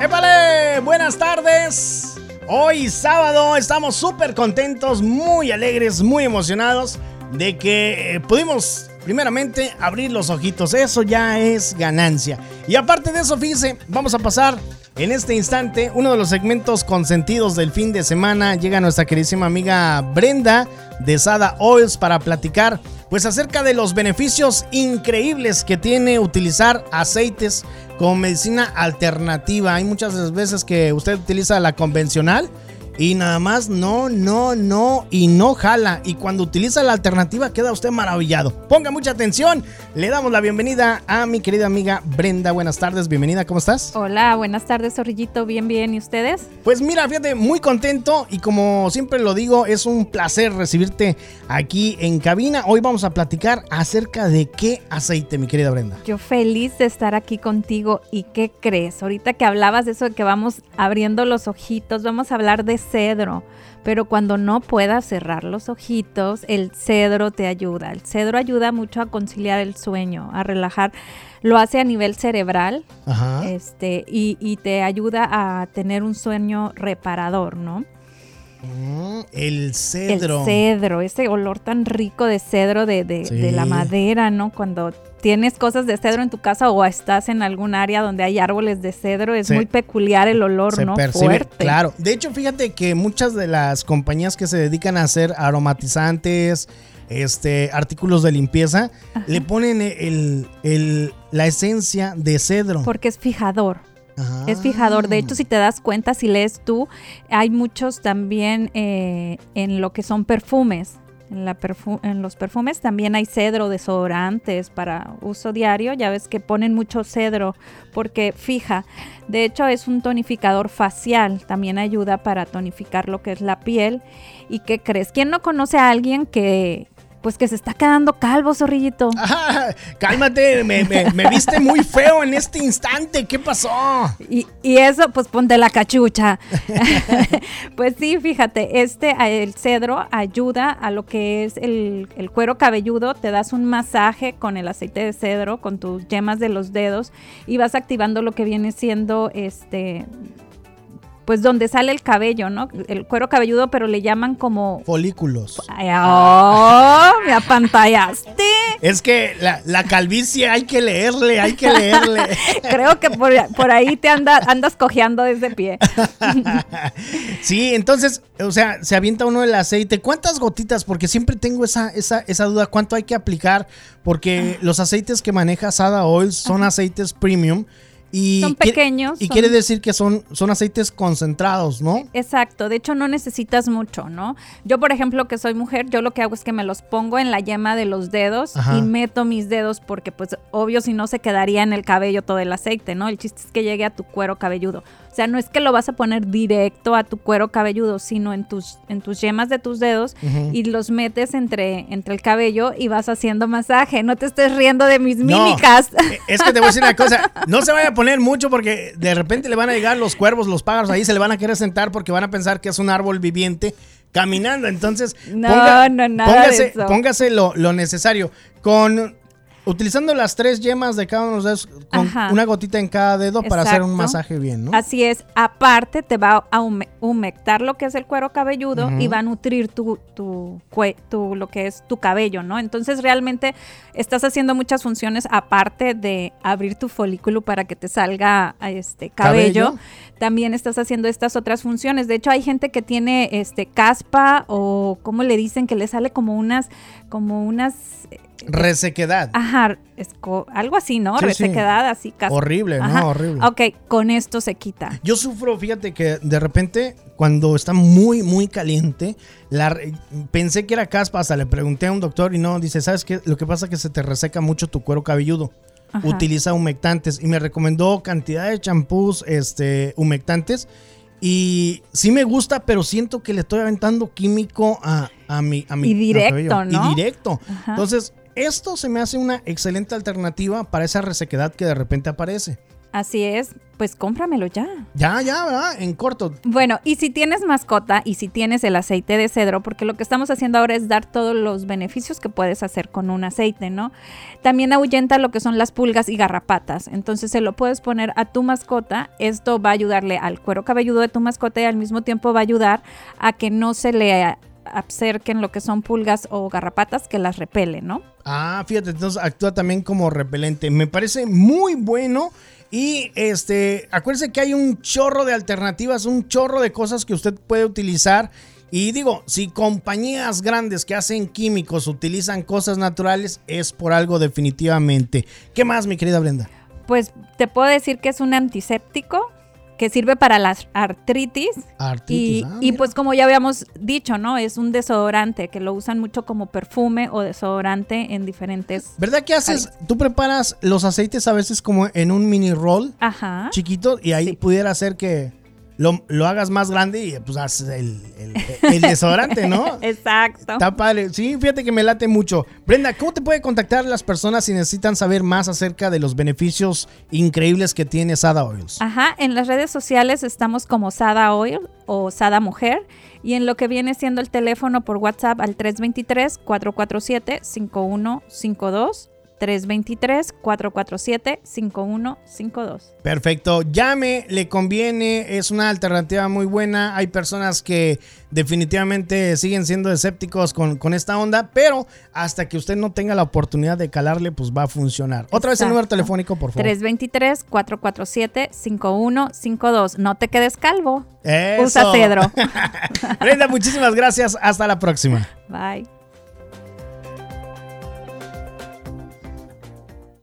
¡Épale! Buenas tardes. Hoy sábado estamos súper contentos, muy alegres, muy emocionados de que eh, pudimos primeramente abrir los ojitos. Eso ya es ganancia. Y aparte de eso, fíjese, vamos a pasar en este instante uno de los segmentos consentidos del fin de semana. Llega nuestra queridísima amiga Brenda de Sada Oils para platicar pues acerca de los beneficios increíbles que tiene utilizar aceites como medicina alternativa. Hay muchas veces que usted utiliza la convencional y nada más no, no, no y no jala. Y cuando utiliza la alternativa queda usted maravillado. Ponga mucha atención. Le damos la bienvenida a mi querida amiga Brenda. Buenas tardes, bienvenida, ¿cómo estás? Hola, buenas tardes, Zorrillito. Bien, bien. ¿Y ustedes? Pues mira, fíjate, muy contento y como siempre lo digo, es un placer recibirte aquí en cabina. Hoy vamos a platicar acerca de qué aceite, mi querida Brenda. Yo feliz de estar aquí contigo. ¿Y qué crees? Ahorita que hablabas de eso de que vamos abriendo los ojitos, vamos a hablar de cedro, pero cuando no puedas cerrar los ojitos, el cedro te ayuda. El cedro ayuda mucho a conciliar el sueño, a relajar. Lo hace a nivel cerebral Este, y, te ayuda a tener un sueño reparador, ¿no? Mm, el cedro. El cedro, ese olor tan rico de cedro de, de la madera, ¿no? Cuando tienes cosas de cedro en tu casa o estás en algún área donde hay árboles de cedro, es muy peculiar el olor, se ¿no? Percibe, Fuerte. Claro. De hecho, fíjate que muchas de las compañías que se dedican a hacer aromatizantes, este, artículos de limpieza, le ponen el, la esencia de cedro. Porque es fijador. Es fijador. De hecho, si te das cuenta, si lees tú, hay muchos también eh, en lo que son perfumes. En, la en, los perfumes también hay cedro, desodorantes para uso diario. Ya ves que ponen mucho cedro porque fija. De hecho, es un tonificador facial. También ayuda para tonificar lo que es la piel. ¿Y qué crees? ¿Quién no conoce a alguien que, pues que se está quedando calvo, zorrillito. cálmate, me, viste muy feo en este instante. ¿Qué pasó? Y, eso, pues ponte la cachucha. pues sí, fíjate, este, el cedro ayuda a lo que es el, el, cuero cabelludo. Te das un masaje con el aceite de cedro, con tus yemas de los dedos y vas activando lo que viene siendo este pues donde sale el cabello, ¿no? El cuero cabelludo, pero le llaman como... Folículos. ¡Oh! ¡Me apantallaste! Es que la, calvicie hay que leerle, hay que leerle. Creo que por, ahí te anda, andas cojeando desde pie. sí, entonces, o sea, se avienta uno el aceite. ¿Cuántas gotitas? Porque siempre tengo esa, esa, esa duda. ¿Cuánto hay que aplicar? Porque ah. los aceites que maneja Sada Oil son aceites premium son pequeños. y quiere decir que son, son aceites concentrados, ¿no? Exacto, de hecho no necesitas mucho, ¿no? Yo, por ejemplo, que soy mujer, yo lo que hago es que me los pongo en la yema de los dedos y meto mis dedos porque pues obvio si no se quedaría en el cabello todo el aceite, ¿no? El chiste es que llegue a tu cuero cabelludo. O sea, no es que lo vas a poner directo a tu cuero cabelludo, sino en tus, en tus yemas de tus dedos y los metes entre, entre el cabello y vas haciendo masaje. No te estés riendo de mis mímicas. Eh, es que te voy a decir una cosa, no se vaya a poner mucho porque de repente le van a llegar los cuervos, los pájaros ahí, se le van a querer sentar porque van a pensar que es un árbol viviente caminando. Entonces, no, no, nada póngase, póngase lo, lo, necesario. Con Utilizando las tres yemas de cada uno de los dedos, con una gotita en cada dedo para hacer un masaje bien, ¿no? Así es. Aparte, te va a humectar lo que es el cuero cabelludo y va a nutrir tu, tu, tu, lo que es tu cabello, ¿no? Entonces, realmente estás haciendo muchas funciones aparte de abrir tu folículo para que te salga este cabello. También estás haciendo estas otras funciones. De hecho, hay gente que tiene este caspa o, ¿cómo le dicen? Que le sale como unas, como unas Resequedad. Ajá, algo así, ¿no? Resequedad, así casi. Horrible, ¿no? Horrible. Ok, con esto se quita. Yo sufro, fíjate que de repente, cuando está muy, muy caliente, la, pensé que era caspa, hasta le pregunté a un doctor y no, dice, ¿sabes qué? Lo que pasa es que se te reseca mucho tu cuero cabelludo. Utiliza humectantes y me recomendó cantidad de champús este, humectantes. Y sí me gusta, pero siento que le estoy aventando químico a, a mi, a mi Y directo, ¿no? Y directo. Entonces, esto se me hace una excelente alternativa para esa resequedad que de repente aparece. Así es, pues cómpramelo ya. Ya, ya, ¿verdad? En corto. Bueno, y si tienes mascota y si tienes el aceite de cedro, porque lo que estamos haciendo ahora es dar todos los beneficios que puedes hacer con un aceite, ¿no? También ahuyenta lo que son las pulgas y garrapatas. Entonces se lo puedes poner a tu mascota. Esto va a ayudarle al cuero cabelludo de tu mascota y al mismo tiempo va a ayudar a que no se le acerquen lo que son pulgas o garrapatas que las repele, ¿no? Ah, fíjate, entonces actúa también como repelente. Me parece muy bueno. Y este, acuérdese que hay un chorro de alternativas, un chorro de cosas que usted puede utilizar. Y digo, si compañías grandes que hacen químicos utilizan cosas naturales, es por algo definitivamente. ¿Qué más, mi querida Brenda? Pues te puedo decir que es un antiséptico, que sirve para las artritis. Artritis. Y, ah, pues como ya habíamos dicho, ¿no? Es un desodorante que lo usan mucho como perfume o desodorante en diferentes... ¿Verdad que haces? Tú preparas los aceites a veces como en un mini roll Ajá. chiquito y ahí pudiera ser que lo, hagas más grande y pues haces el, el, desodorante, ¿no? Exacto. Está padre. Sí, fíjate que me late mucho. Brenda, ¿cómo te puede contactar las personas si necesitan saber más acerca de los beneficios increíbles que tiene Sada Oils? Ajá, en las redes sociales estamos como Sada Oil o Sada Mujer y en lo que viene siendo el teléfono por WhatsApp al 323 447 5152 323-447-5152. Perfecto, llame, le conviene, es una alternativa muy buena. Hay personas que definitivamente siguen siendo escépticos con, con esta onda, pero hasta que usted no tenga la oportunidad de calarle, pues va a funcionar. Otra vez el número telefónico, por favor. 323-447-5152. No te quedes calvo. Usa cedro. Brenda, muchísimas gracias. Hasta la próxima. Bye.